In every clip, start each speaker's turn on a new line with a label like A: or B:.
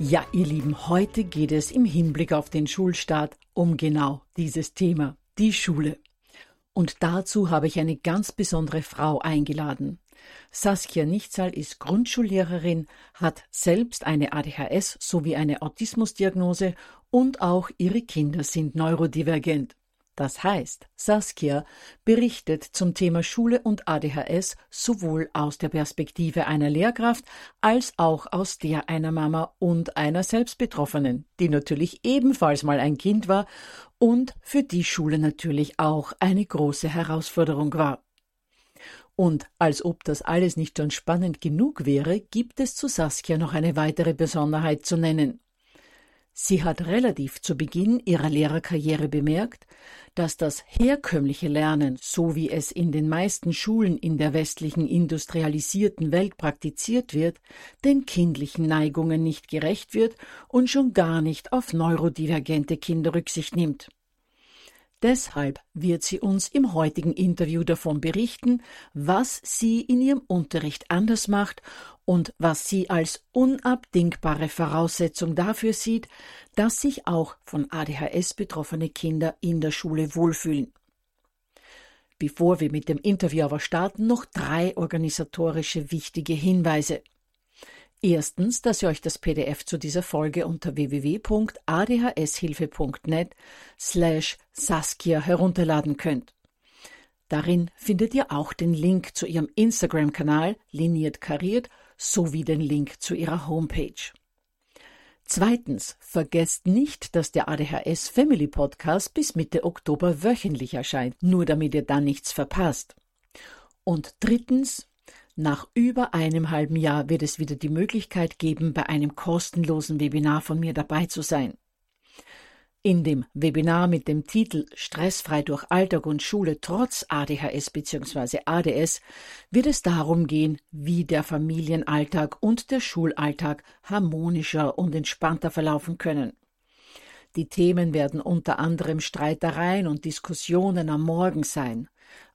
A: Ja, ihr Lieben, heute geht es im Hinblick auf den Schulstart um genau dieses Thema, die Schule. Und dazu habe ich eine ganz besondere Frau eingeladen. Saskia Nichtsal ist Grundschullehrerin, hat selbst eine ADHS sowie eine Autismusdiagnose und auch ihre Kinder sind neurodivergent. Das heißt, Saskia berichtet zum Thema Schule und ADHS sowohl aus der Perspektive einer Lehrkraft als auch aus der einer Mama und einer Selbstbetroffenen, die natürlich ebenfalls mal ein Kind war und für die Schule natürlich auch eine große Herausforderung war. Und als ob das alles nicht schon spannend genug wäre, gibt es zu Saskia noch eine weitere Besonderheit zu nennen. Sie hat relativ zu Beginn ihrer Lehrerkarriere bemerkt, dass das herkömmliche Lernen, so wie es in den meisten Schulen in der westlichen industrialisierten Welt praktiziert wird, den kindlichen Neigungen nicht gerecht wird und schon gar nicht auf neurodivergente Kinder Rücksicht nimmt. Deshalb wird sie uns im heutigen Interview davon berichten, was sie in ihrem Unterricht anders macht und was sie als unabdingbare Voraussetzung dafür sieht, dass sich auch von ADHS betroffene Kinder in der Schule wohlfühlen. Bevor wir mit dem Interview aber starten, noch drei organisatorische wichtige Hinweise. Erstens, dass ihr euch das PDF zu dieser Folge unter www.adhshilfe.net slash Saskia herunterladen könnt. Darin findet ihr auch den Link zu ihrem Instagram-Kanal Liniert Kariert sowie den Link zu ihrer Homepage. Zweitens, vergesst nicht, dass der ADHS Family Podcast bis Mitte Oktober wöchentlich erscheint, nur damit ihr dann nichts verpasst. Und drittens, nach über einem halben Jahr wird es wieder die Möglichkeit geben, bei einem kostenlosen Webinar von mir dabei zu sein. In dem Webinar mit dem Titel Stressfrei durch Alltag und Schule trotz ADHS bzw. ADS wird es darum gehen, wie der Familienalltag und der Schulalltag harmonischer und entspannter verlaufen können. Die Themen werden unter anderem Streitereien und Diskussionen am Morgen sein,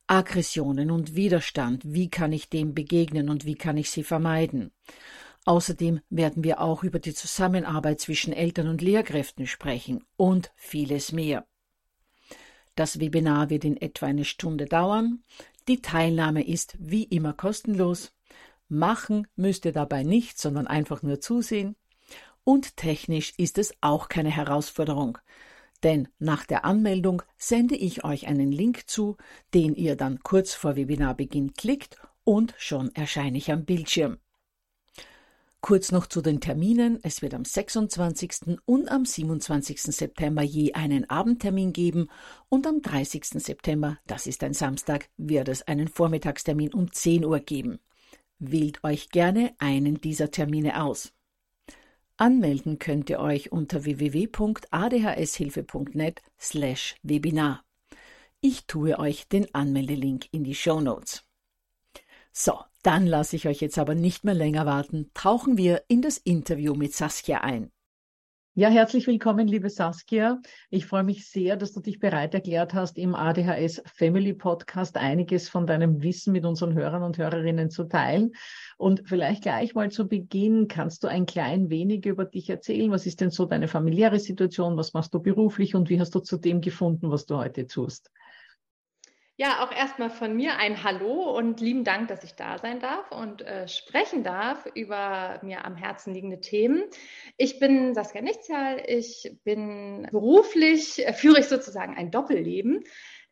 A: Aggressionen und Widerstand, wie kann ich dem begegnen und wie kann ich sie vermeiden. Außerdem werden wir auch über die Zusammenarbeit zwischen Eltern und Lehrkräften sprechen und vieles mehr. Das Webinar wird in etwa eine Stunde dauern. Die Teilnahme ist wie immer kostenlos. Machen müsst ihr dabei nicht, sondern einfach nur zusehen. Und technisch ist es auch keine Herausforderung denn nach der Anmeldung sende ich euch einen Link zu, den ihr dann kurz vor Webinarbeginn klickt und schon erscheine ich am Bildschirm. Kurz noch zu den Terminen. Es wird am 26. und am 27. September je einen Abendtermin geben und am 30. September, das ist ein Samstag, wird es einen Vormittagstermin um 10 Uhr geben. Wählt euch gerne einen dieser Termine aus. Anmelden könnt ihr euch unter www.adhshilfe.net slash Webinar. Ich tue euch den Anmeldelink in die Show Notes. So, dann lasse ich euch jetzt aber nicht mehr länger warten. Tauchen wir in das Interview mit Saskia ein. Ja, herzlich willkommen, liebe Saskia. Ich freue mich sehr, dass du dich bereit erklärt hast, im ADHS Family Podcast einiges von deinem Wissen mit unseren Hörern und Hörerinnen zu teilen. Und vielleicht gleich mal zu Beginn, kannst du ein klein wenig über dich erzählen? Was ist denn so deine familiäre Situation? Was machst du beruflich und wie hast du zu dem gefunden, was du heute tust?
B: Ja, auch erstmal von mir ein Hallo und lieben Dank, dass ich da sein darf und äh, sprechen darf über mir am Herzen liegende Themen. Ich bin Saskia Nichtsjahl. Ich bin beruflich, äh, führe ich sozusagen ein Doppelleben.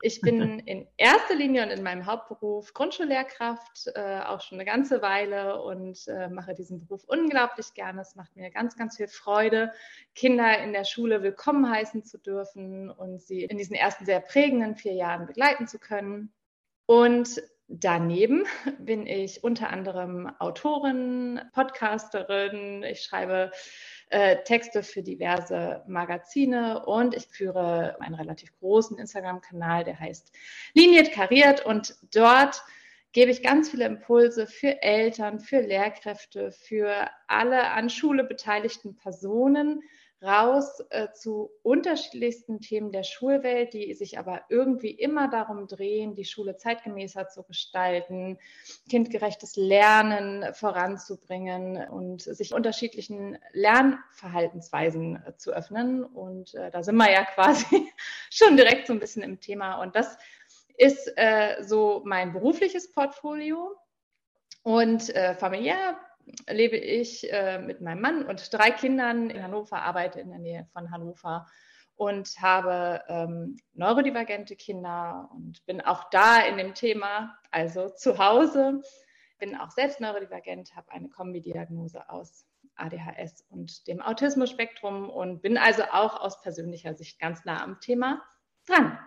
B: Ich bin in erster Linie und in meinem Hauptberuf Grundschullehrkraft, äh, auch schon eine ganze Weile und äh, mache diesen Beruf unglaublich gerne. Es macht mir ganz, ganz viel Freude, Kinder in der Schule willkommen heißen zu dürfen und sie in diesen ersten sehr prägenden vier Jahren begleiten zu können. Und Daneben bin ich unter anderem Autorin, Podcasterin. Ich schreibe äh, Texte für diverse Magazine und ich führe einen relativ großen Instagram-Kanal, der heißt Liniert Kariert und dort gebe ich ganz viele Impulse für Eltern, für Lehrkräfte, für alle an Schule beteiligten Personen, raus äh, zu unterschiedlichsten Themen der Schulwelt, die sich aber irgendwie immer darum drehen, die Schule zeitgemäßer zu gestalten, kindgerechtes Lernen voranzubringen und sich unterschiedlichen Lernverhaltensweisen äh, zu öffnen. Und äh, da sind wir ja quasi schon direkt so ein bisschen im Thema. Und das ist äh, so mein berufliches Portfolio. Und äh, familiär lebe ich äh, mit meinem Mann und drei Kindern in Hannover, arbeite in der Nähe von Hannover und habe ähm, neurodivergente Kinder und bin auch da in dem Thema, also zu Hause, bin auch selbst neurodivergent, habe eine Kombidiagnose aus ADHS und dem Autismus-Spektrum und bin also auch aus persönlicher Sicht ganz nah am Thema dran.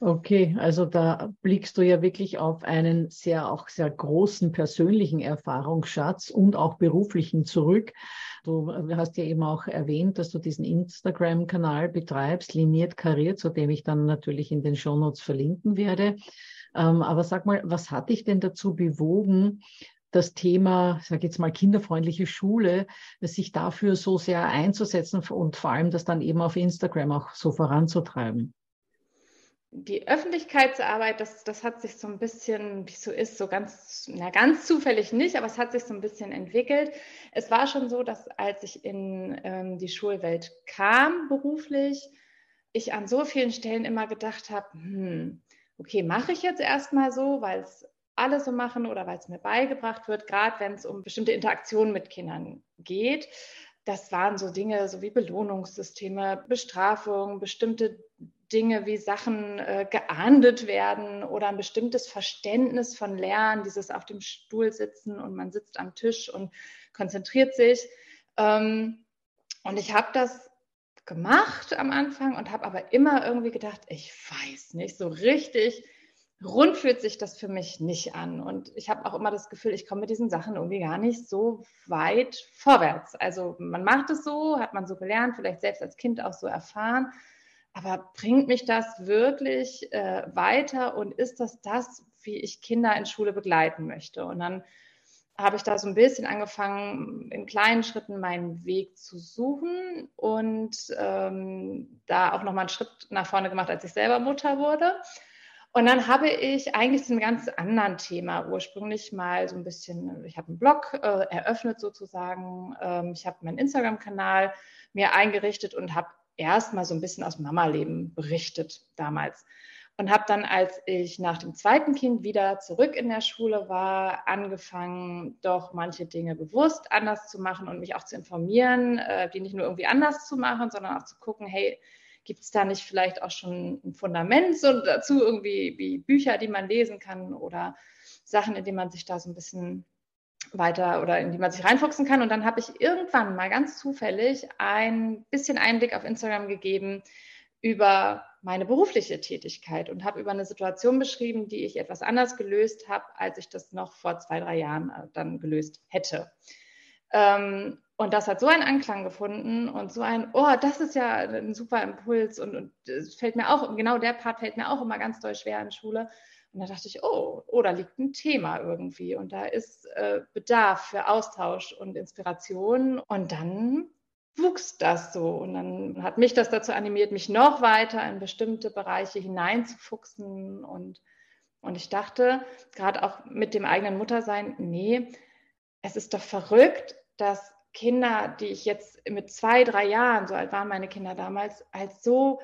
A: Okay, also da blickst du ja wirklich auf einen sehr, auch sehr großen persönlichen Erfahrungsschatz und auch beruflichen zurück. Du hast ja eben auch erwähnt, dass du diesen Instagram-Kanal betreibst, liniert kariert, zu dem ich dann natürlich in den Shownotes verlinken werde. Ähm, aber sag mal, was hat dich denn dazu bewogen, das Thema, sag jetzt mal, kinderfreundliche Schule, sich dafür so sehr einzusetzen und vor allem das dann eben auf Instagram auch so voranzutreiben?
B: Die Öffentlichkeitsarbeit, das, das hat sich so ein bisschen, wie es so ist, so ganz, na, ganz zufällig nicht, aber es hat sich so ein bisschen entwickelt. Es war schon so, dass als ich in ähm, die Schulwelt kam, beruflich, ich an so vielen Stellen immer gedacht habe, hm, okay, mache ich jetzt erstmal so, weil es alle so machen oder weil es mir beigebracht wird, gerade wenn es um bestimmte Interaktionen mit Kindern geht. Das waren so Dinge, so wie Belohnungssysteme, Bestrafung, bestimmte Dinge wie Sachen äh, geahndet werden oder ein bestimmtes Verständnis von Lernen, dieses auf dem Stuhl sitzen und man sitzt am Tisch und konzentriert sich. Ähm, und ich habe das gemacht am Anfang und habe aber immer irgendwie gedacht, ich weiß nicht, so richtig rund fühlt sich das für mich nicht an. Und ich habe auch immer das Gefühl, ich komme mit diesen Sachen irgendwie gar nicht so weit vorwärts. Also man macht es so, hat man so gelernt, vielleicht selbst als Kind auch so erfahren aber bringt mich das wirklich äh, weiter und ist das das, wie ich Kinder in Schule begleiten möchte? Und dann habe ich da so ein bisschen angefangen, in kleinen Schritten meinen Weg zu suchen und ähm, da auch nochmal einen Schritt nach vorne gemacht, als ich selber Mutter wurde. Und dann habe ich eigentlich zu einem ganz anderen Thema ursprünglich mal so ein bisschen, ich habe einen Blog äh, eröffnet sozusagen, ähm, ich habe meinen Instagram-Kanal mir eingerichtet und habe erstmal so ein bisschen aus Mama-Leben berichtet damals. Und habe dann, als ich nach dem zweiten Kind wieder zurück in der Schule war, angefangen, doch manche Dinge bewusst anders zu machen und mich auch zu informieren, äh, die nicht nur irgendwie anders zu machen, sondern auch zu gucken, hey, gibt es da nicht vielleicht auch schon ein Fundament so dazu, irgendwie wie Bücher, die man lesen kann oder Sachen, in denen man sich da so ein bisschen weiter oder in die man sich reinfuchsen kann. Und dann habe ich irgendwann mal ganz zufällig ein bisschen Einblick auf Instagram gegeben über meine berufliche Tätigkeit und habe über eine Situation beschrieben, die ich etwas anders gelöst habe, als ich das noch vor zwei, drei Jahren äh, dann gelöst hätte. Ähm, und das hat so einen Anklang gefunden und so ein, oh, das ist ja ein super Impuls und, und es fällt mir auch, genau der Part fällt mir auch immer ganz doll schwer in Schule. Und da dachte ich, oh, oh, da liegt ein Thema irgendwie und da ist äh, Bedarf für Austausch und Inspiration. Und dann wuchs das so. Und dann hat mich das dazu animiert, mich noch weiter in bestimmte Bereiche hineinzufuchsen. Und, und ich dachte, gerade auch mit dem eigenen Muttersein, nee, es ist doch verrückt, dass Kinder, die ich jetzt mit zwei, drei Jahren, so alt waren meine Kinder damals, als so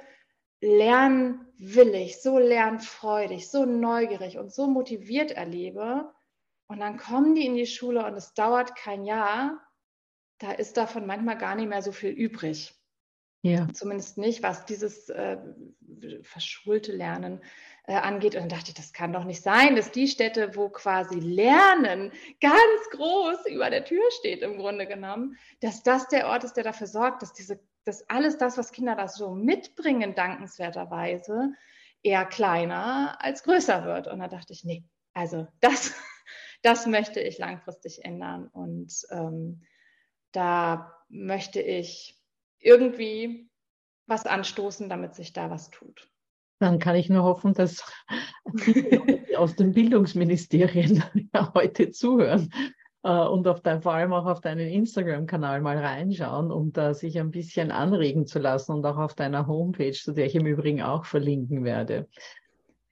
B: lernwillig, so lernfreudig, so neugierig und so motiviert erlebe. Und dann kommen die in die Schule und es dauert kein Jahr. Da ist davon manchmal gar nicht mehr so viel übrig. Ja. Zumindest nicht, was dieses äh, verschulte Lernen äh, angeht. Und dann dachte ich, das kann doch nicht sein, dass die Städte, wo quasi Lernen ganz groß über der Tür steht, im Grunde genommen, dass das der Ort ist, der dafür sorgt, dass diese, dass alles das, was Kinder da so mitbringen, dankenswerterweise, eher kleiner als größer wird. Und da dachte ich, nee, also das, das möchte ich langfristig ändern. Und ähm, da möchte ich irgendwie was anstoßen, damit sich da was tut.
A: Dann kann ich nur hoffen, dass die aus den Bildungsministerien heute zuhören und auf dein, vor allem auch auf deinen Instagram-Kanal mal reinschauen, um da sich ein bisschen anregen zu lassen und auch auf deiner Homepage, zu der ich im Übrigen auch verlinken werde.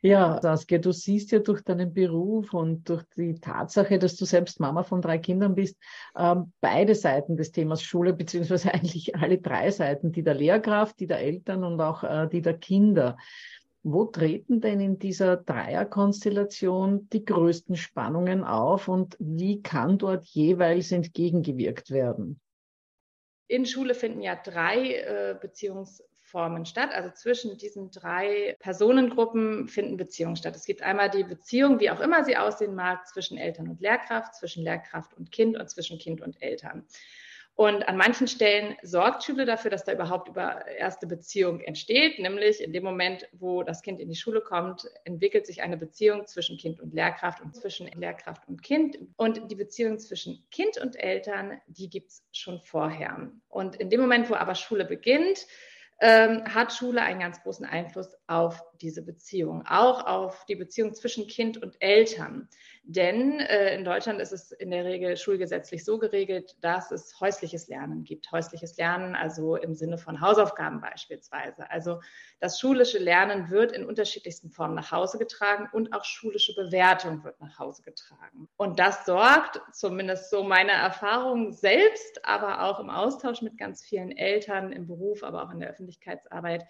A: Ja, Saskia, du siehst ja durch deinen Beruf und durch die Tatsache, dass du selbst Mama von drei Kindern bist, ähm, beide Seiten des Themas Schule, beziehungsweise eigentlich alle drei Seiten, die der Lehrkraft, die der Eltern und auch äh, die der Kinder. Wo treten denn in dieser Dreierkonstellation die größten Spannungen auf und wie kann dort jeweils entgegengewirkt werden?
B: In Schule finden ja drei äh, Beziehungs statt. Also zwischen diesen drei Personengruppen finden Beziehungen statt. Es gibt einmal die Beziehung, wie auch immer sie aussehen mag, zwischen Eltern und Lehrkraft, zwischen Lehrkraft und Kind und zwischen Kind und Eltern. Und an manchen Stellen sorgt Schule dafür, dass da überhaupt über erste Beziehung entsteht, nämlich in dem Moment, wo das Kind in die Schule kommt, entwickelt sich eine Beziehung zwischen Kind und Lehrkraft und zwischen Lehrkraft und Kind. Und die Beziehung zwischen Kind und Eltern, die gibt es schon vorher. Und in dem Moment, wo aber Schule beginnt, ähm, hat Schule einen ganz großen Einfluss auf diese Beziehung, auch auf die Beziehung zwischen Kind und Eltern. Denn äh, in Deutschland ist es in der Regel schulgesetzlich so geregelt, dass es häusliches Lernen gibt. Häusliches Lernen also im Sinne von Hausaufgaben beispielsweise. Also das schulische Lernen wird in unterschiedlichsten Formen nach Hause getragen und auch schulische Bewertung wird nach Hause getragen. Und das sorgt, zumindest so meine Erfahrung selbst, aber auch im Austausch mit ganz vielen Eltern im Beruf, aber auch in der Öffentlichkeitsarbeit,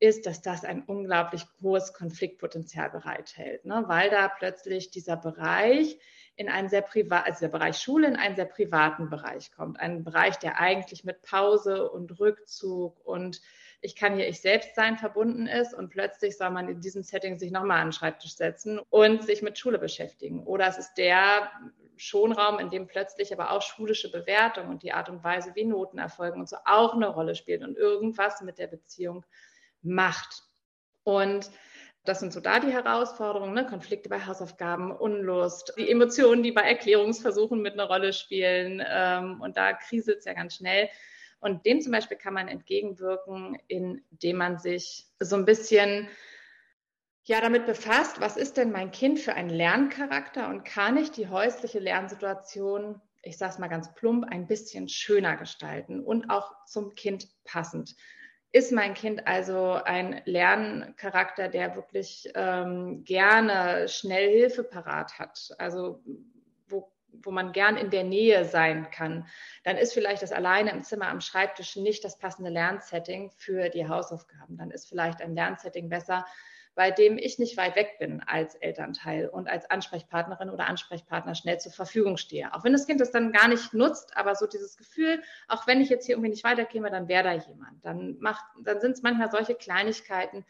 B: ist, dass das ein unglaublich hohes Konfliktpotenzial bereithält, ne? weil da plötzlich dieser Bereich in einen sehr privat, also der Bereich Schule in einen sehr privaten Bereich kommt, einen Bereich, der eigentlich mit Pause und Rückzug und ich kann hier ich selbst sein verbunden ist und plötzlich soll man in diesem Setting sich nochmal an den Schreibtisch setzen und sich mit Schule beschäftigen. Oder es ist der Schonraum, in dem plötzlich aber auch schulische Bewertung und die Art und Weise, wie Noten erfolgen und so auch eine Rolle spielt und irgendwas mit der Beziehung macht. Und das sind so da die Herausforderungen, ne? Konflikte bei Hausaufgaben, Unlust, die Emotionen, die bei Erklärungsversuchen mit einer Rolle spielen. Ähm, und da kriselt es ja ganz schnell. Und dem zum Beispiel kann man entgegenwirken, indem man sich so ein bisschen ja, damit befasst, was ist denn mein Kind für ein Lerncharakter und kann ich die häusliche Lernsituation, ich sage es mal ganz plump, ein bisschen schöner gestalten und auch zum Kind passend. Ist mein Kind also ein Lerncharakter, der wirklich ähm, gerne schnell Hilfe parat hat, also wo, wo man gern in der Nähe sein kann, dann ist vielleicht das alleine im Zimmer am Schreibtisch nicht das passende Lernsetting für die Hausaufgaben. Dann ist vielleicht ein Lernsetting besser, bei dem ich nicht weit weg bin als Elternteil und als Ansprechpartnerin oder Ansprechpartner schnell zur Verfügung stehe. Auch wenn das Kind das dann gar nicht nutzt, aber so dieses Gefühl, auch wenn ich jetzt hier irgendwie nicht weiterkäme, dann wäre da jemand. Dann macht, dann sind es manchmal solche Kleinigkeiten,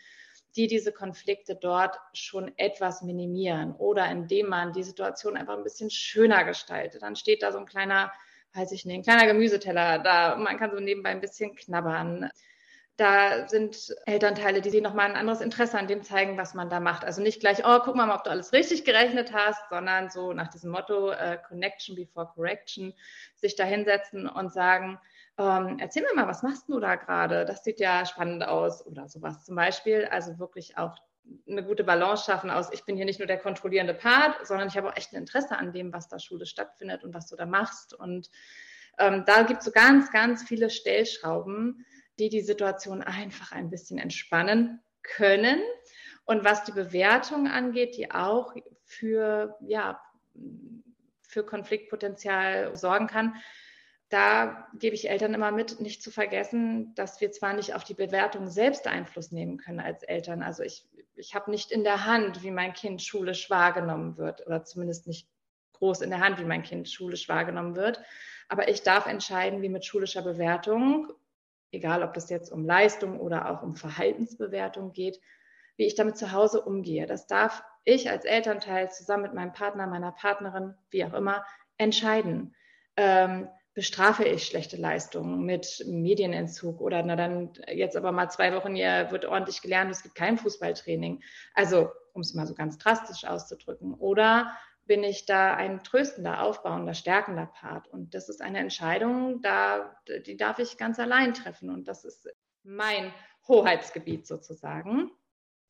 B: die diese Konflikte dort schon etwas minimieren oder indem man die Situation einfach ein bisschen schöner gestaltet. Dann steht da so ein kleiner, weiß ich nicht, ein kleiner Gemüseteller da, man kann so nebenbei ein bisschen knabbern. Da sind Elternteile, die nochmal ein anderes Interesse an dem zeigen, was man da macht. Also nicht gleich, oh, guck mal, ob du alles richtig gerechnet hast, sondern so nach diesem Motto äh, Connection before Correction, sich da hinsetzen und sagen, ähm, erzähl mir mal, was machst du da gerade? Das sieht ja spannend aus oder sowas zum Beispiel. Also wirklich auch eine gute Balance schaffen aus, ich bin hier nicht nur der kontrollierende Part, sondern ich habe auch echt ein Interesse an dem, was da Schule stattfindet und was du da machst. Und ähm, da gibt es so ganz, ganz viele Stellschrauben, die die Situation einfach ein bisschen entspannen können. Und was die Bewertung angeht, die auch für, ja, für Konfliktpotenzial sorgen kann, da gebe ich Eltern immer mit, nicht zu vergessen, dass wir zwar nicht auf die Bewertung selbst Einfluss nehmen können als Eltern. Also ich, ich habe nicht in der Hand, wie mein Kind schulisch wahrgenommen wird oder zumindest nicht groß in der Hand, wie mein Kind schulisch wahrgenommen wird. Aber ich darf entscheiden, wie mit schulischer Bewertung, egal ob das jetzt um Leistung oder auch um Verhaltensbewertung geht, wie ich damit zu Hause umgehe. Das darf ich als Elternteil zusammen mit meinem Partner, meiner Partnerin, wie auch immer, entscheiden. Ähm, bestrafe ich schlechte Leistungen mit Medienentzug oder na dann jetzt aber mal zwei Wochen hier wird ordentlich gelernt, es gibt kein Fußballtraining. Also, um es mal so ganz drastisch auszudrücken. Oder bin ich da ein tröstender, aufbauender, stärkender Part? Und das ist eine Entscheidung, da, die darf ich ganz allein treffen. Und das ist mein Hoheitsgebiet sozusagen.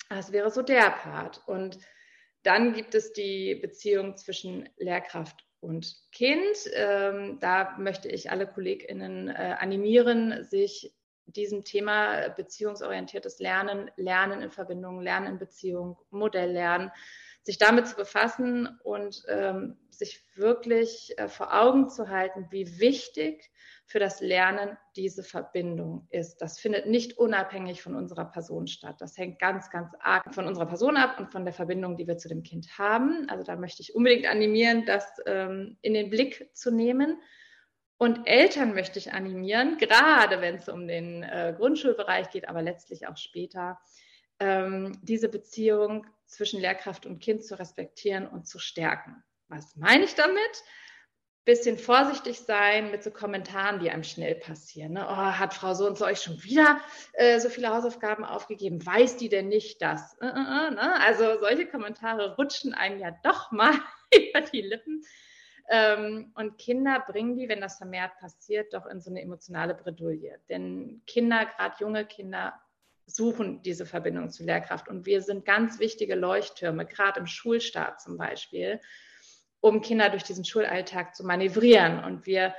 B: Das wäre so der Part. Und dann gibt es die Beziehung zwischen Lehrkraft und Kind. Ähm, da möchte ich alle KollegInnen äh, animieren, sich diesem Thema beziehungsorientiertes Lernen, Lernen in Verbindung, Lernen in Beziehung, Modelllernen, sich damit zu befassen und ähm, sich wirklich äh, vor Augen zu halten, wie wichtig für das Lernen diese Verbindung ist. Das findet nicht unabhängig von unserer Person statt. Das hängt ganz, ganz arg von unserer Person ab und von der Verbindung, die wir zu dem Kind haben. Also da möchte ich unbedingt animieren, das ähm, in den Blick zu nehmen. Und Eltern möchte ich animieren, gerade wenn es um den äh, Grundschulbereich geht, aber letztlich auch später, ähm, diese Beziehung zwischen Lehrkraft und Kind zu respektieren und zu stärken. Was meine ich damit? bisschen vorsichtig sein mit so Kommentaren, die einem schnell passieren. Ne? Oh, hat Frau so und so euch schon wieder äh, so viele Hausaufgaben aufgegeben? Weiß die denn nicht das? Äh, äh, äh, ne? Also solche Kommentare rutschen einem ja doch mal über die Lippen. Ähm, und Kinder bringen die, wenn das vermehrt passiert, doch in so eine emotionale Bredouille. Denn Kinder, gerade junge Kinder, suchen diese Verbindung zu Lehrkraft. Und wir sind ganz wichtige Leuchttürme, gerade im Schulstart zum Beispiel um Kinder durch diesen Schulalltag zu manövrieren. Und wir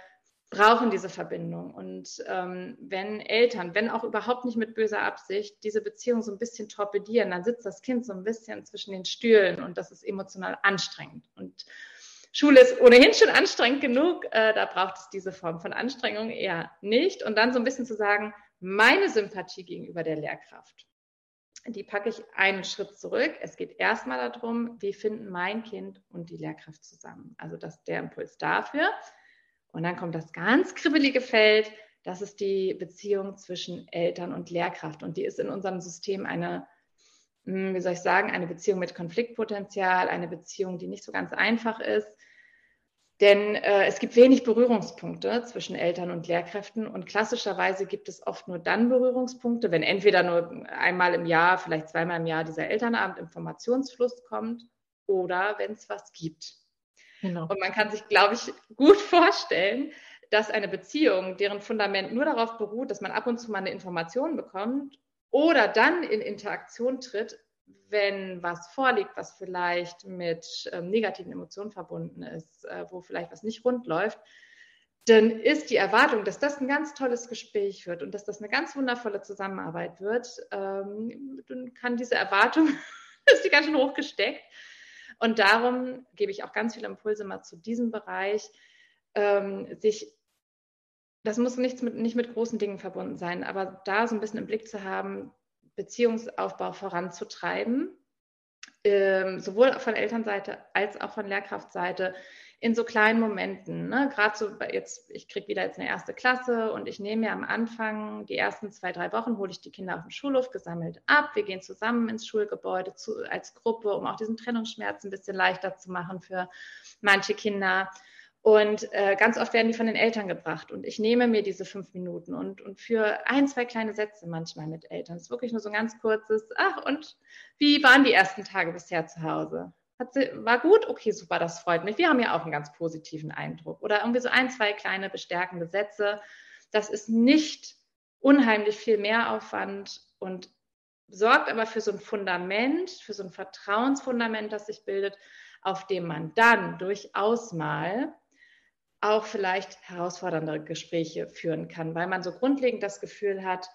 B: brauchen diese Verbindung. Und ähm, wenn Eltern, wenn auch überhaupt nicht mit böser Absicht, diese Beziehung so ein bisschen torpedieren, dann sitzt das Kind so ein bisschen zwischen den Stühlen und das ist emotional anstrengend. Und Schule ist ohnehin schon anstrengend genug, äh, da braucht es diese Form von Anstrengung eher nicht. Und dann so ein bisschen zu sagen, meine Sympathie gegenüber der Lehrkraft die packe ich einen Schritt zurück. Es geht erstmal darum, wie finden mein Kind und die Lehrkraft zusammen. Also das ist der Impuls dafür. Und dann kommt das ganz kribbelige Feld. Das ist die Beziehung zwischen Eltern und Lehrkraft. Und die ist in unserem System eine, hm, wie soll ich sagen, eine Beziehung mit Konfliktpotenzial, eine Beziehung, die nicht so ganz einfach ist. Denn äh, es gibt wenig Berührungspunkte zwischen Eltern und Lehrkräften und klassischerweise gibt es oft nur dann Berührungspunkte, wenn entweder nur einmal im Jahr, vielleicht zweimal im Jahr dieser Elternabend Informationsfluss kommt oder wenn es was gibt. Genau. Und man kann sich, glaube ich, gut vorstellen, dass eine Beziehung, deren Fundament nur darauf beruht, dass man ab und zu mal eine Information bekommt oder dann in Interaktion tritt, wenn was vorliegt, was vielleicht mit ähm, negativen Emotionen verbunden ist, äh, wo vielleicht was nicht rund läuft, dann ist die Erwartung, dass das ein ganz tolles Gespräch wird und dass das eine ganz wundervolle Zusammenarbeit wird, ähm, dann kann diese Erwartung, ist die ganz schön hochgesteckt. Und darum gebe ich auch ganz viele Impulse mal zu diesem Bereich, ähm, sich das muss nicht mit, nicht mit großen Dingen verbunden sein, aber da so ein bisschen im Blick zu haben, Beziehungsaufbau voranzutreiben, ähm, sowohl von Elternseite als auch von Lehrkraftseite, in so kleinen Momenten. Ne? Gerade so jetzt, ich kriege wieder jetzt eine erste Klasse und ich nehme mir am Anfang die ersten zwei, drei Wochen, hole ich die Kinder auf dem Schulhof gesammelt ab. Wir gehen zusammen ins Schulgebäude zu, als Gruppe, um auch diesen Trennungsschmerz ein bisschen leichter zu machen für manche Kinder. Und äh, ganz oft werden die von den Eltern gebracht. Und ich nehme mir diese fünf Minuten und, und für ein, zwei kleine Sätze manchmal mit Eltern. Es ist wirklich nur so ein ganz kurzes, ach, und wie waren die ersten Tage bisher zu Hause? Hat sie, war gut? Okay, super, das freut mich. Wir haben ja auch einen ganz positiven Eindruck. Oder irgendwie so ein, zwei kleine bestärkende Sätze. Das ist nicht unheimlich viel Mehraufwand und sorgt aber für so ein Fundament, für so ein Vertrauensfundament, das sich bildet, auf dem man dann durchaus mal auch vielleicht herausfordernde Gespräche führen kann, weil man so grundlegend das Gefühl hat,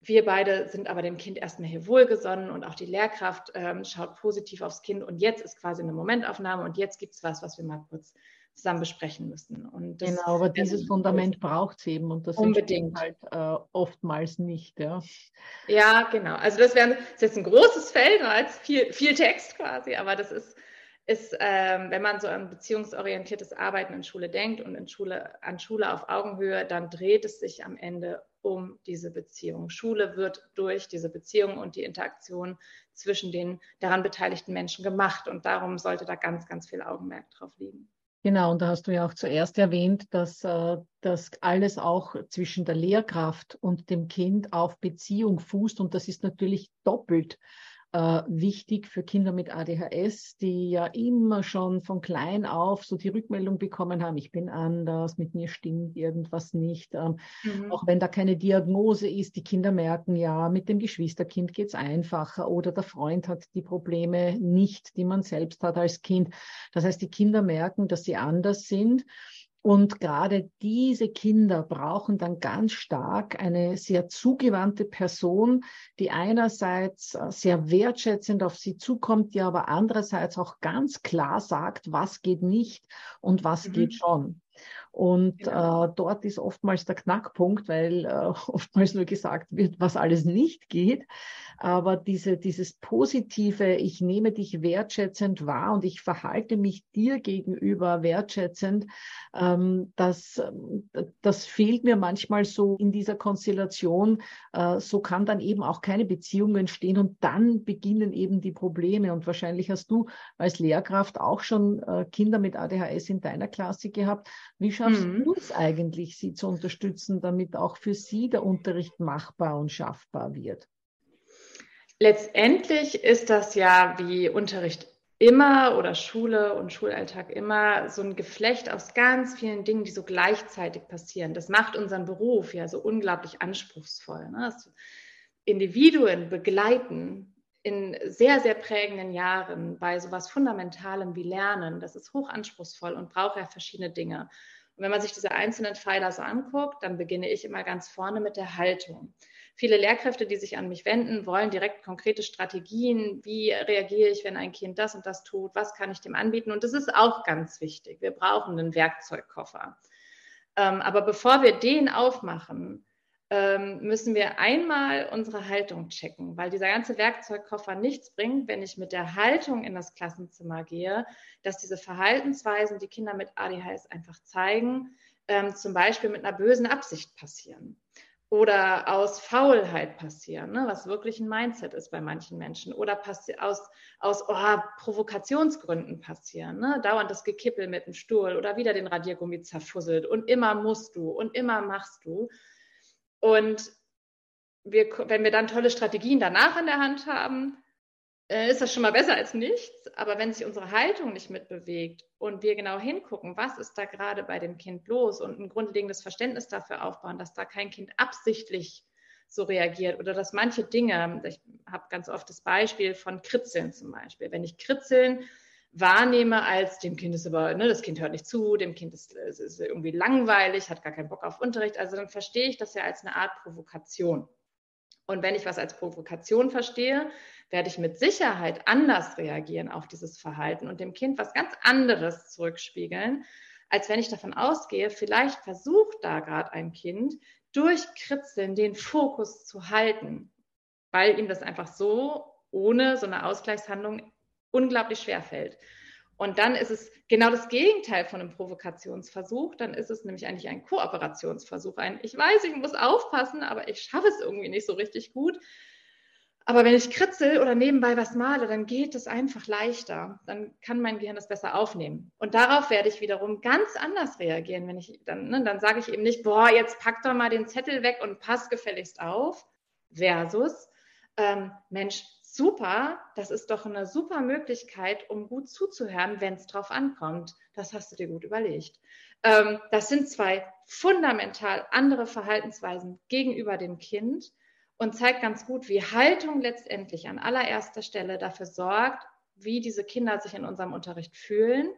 B: wir beide sind aber dem Kind erstmal hier wohlgesonnen und auch die Lehrkraft ähm, schaut positiv aufs Kind und jetzt ist quasi eine Momentaufnahme und jetzt gibt es was, was wir mal kurz zusammen besprechen müssen.
A: Und das, genau, aber dieses Fundament braucht es eben und das
B: unbedingt
A: halt äh, oftmals nicht. Ja.
B: ja, genau. Also das wäre das ist jetzt ein großes Feld als viel, viel Text quasi, aber das ist ist, ähm, wenn man so an beziehungsorientiertes Arbeiten in Schule denkt und in Schule, an Schule auf Augenhöhe, dann dreht es sich am Ende um diese Beziehung. Schule wird durch diese Beziehung und die Interaktion zwischen den daran beteiligten Menschen gemacht und darum sollte da ganz, ganz viel Augenmerk drauf liegen.
A: Genau, und da hast du ja auch zuerst erwähnt, dass äh, das alles auch zwischen der Lehrkraft und dem Kind auf Beziehung fußt und das ist natürlich doppelt äh, wichtig für Kinder mit ADHS, die ja immer schon von klein auf so die Rückmeldung bekommen haben, ich bin anders, mit mir stimmt irgendwas nicht. Ähm, mhm. Auch wenn da keine Diagnose ist, die Kinder merken ja, mit dem Geschwisterkind geht's einfacher oder der Freund hat die Probleme nicht, die man selbst hat als Kind. Das heißt, die Kinder merken, dass sie anders sind und gerade diese Kinder brauchen dann ganz stark eine sehr zugewandte Person, die einerseits äh, sehr wertschätzend auf sie zukommt, die aber andererseits auch ganz klar sagt, was geht nicht und was mhm. geht schon. Und genau. äh, dort ist oftmals der Knackpunkt, weil äh, oftmals nur gesagt wird, was alles nicht geht. Aber diese, dieses positive, ich nehme dich wertschätzend wahr und ich verhalte mich dir gegenüber wertschätzend, ähm, das, das fehlt mir manchmal so in dieser Konstellation. Äh, so kann dann eben auch keine Beziehung entstehen und dann beginnen eben die Probleme. Und wahrscheinlich hast du als Lehrkraft auch schon äh, Kinder mit ADHS in deiner Klasse gehabt. Wie schaffst mhm. du es eigentlich, sie zu unterstützen, damit auch für sie der Unterricht machbar und schaffbar wird?
B: Letztendlich ist das ja wie Unterricht immer oder Schule und Schulalltag immer so ein Geflecht aus ganz vielen Dingen, die so gleichzeitig passieren. Das macht unseren Beruf ja so unglaublich anspruchsvoll. Ne? Individuen begleiten in sehr, sehr prägenden Jahren bei sowas Fundamentalem wie Lernen, das ist hochanspruchsvoll und braucht ja verschiedene Dinge. Und wenn man sich diese einzelnen Pfeiler so anguckt, dann beginne ich immer ganz vorne mit der Haltung. Viele Lehrkräfte, die sich an mich wenden, wollen direkt konkrete Strategien. Wie reagiere ich, wenn ein Kind das und das tut? Was kann ich dem anbieten? Und das ist auch ganz wichtig. Wir brauchen einen Werkzeugkoffer. Ähm, aber bevor wir den aufmachen, ähm, müssen wir einmal unsere Haltung checken, weil dieser ganze Werkzeugkoffer nichts bringt, wenn ich mit der Haltung in das Klassenzimmer gehe, dass diese Verhaltensweisen, die Kinder mit ADHS einfach zeigen, ähm, zum Beispiel mit einer bösen Absicht passieren oder aus Faulheit passieren, ne, was wirklich ein Mindset ist bei manchen Menschen, oder aus, aus oh, Provokationsgründen passieren, ne, dauernd das Gekippel mit dem Stuhl oder wieder den Radiergummi zerfusselt und immer musst du und immer machst du. Und wir, wenn wir dann tolle Strategien danach in der Hand haben, äh, ist das schon mal besser als nichts. Aber wenn sich unsere Haltung nicht mitbewegt und wir genau hingucken, was ist da gerade bei dem Kind los und ein grundlegendes Verständnis dafür aufbauen, dass da kein Kind absichtlich so reagiert oder dass manche Dinge, ich habe ganz oft das Beispiel von Kritzeln zum Beispiel. Wenn ich Kritzeln wahrnehme als dem Kind ist aber, ne, das Kind hört nicht zu, dem Kind ist, ist irgendwie langweilig, hat gar keinen Bock auf Unterricht, also dann verstehe ich das ja als eine Art Provokation. Und wenn ich was als Provokation verstehe, werde ich mit Sicherheit anders reagieren auf dieses Verhalten und dem Kind was ganz anderes zurückspiegeln, als wenn ich davon ausgehe, vielleicht versucht da gerade ein Kind durch Kritzeln den Fokus zu halten, weil ihm das einfach so ohne so eine Ausgleichshandlung unglaublich schwer fällt. Und dann ist es genau das Gegenteil von einem Provokationsversuch. Dann ist es nämlich eigentlich ein Kooperationsversuch. Ein, ich weiß, ich muss aufpassen, aber ich schaffe es irgendwie nicht so richtig gut. Aber wenn ich kritzel oder nebenbei was male, dann geht es einfach leichter. Dann kann mein Gehirn das besser aufnehmen. Und darauf werde ich wiederum ganz anders reagieren, wenn ich dann, ne, dann sage ich eben nicht, boah, jetzt pack doch mal den Zettel weg und pass gefälligst auf. Versus, ähm, Mensch, super, das ist doch eine super Möglichkeit, um gut zuzuhören, wenn es drauf ankommt. Das hast du dir gut überlegt. Ähm, das sind zwei fundamental andere Verhaltensweisen gegenüber dem Kind und zeigt ganz gut, wie Haltung letztendlich an allererster Stelle dafür sorgt, wie diese Kinder sich in unserem Unterricht fühlen,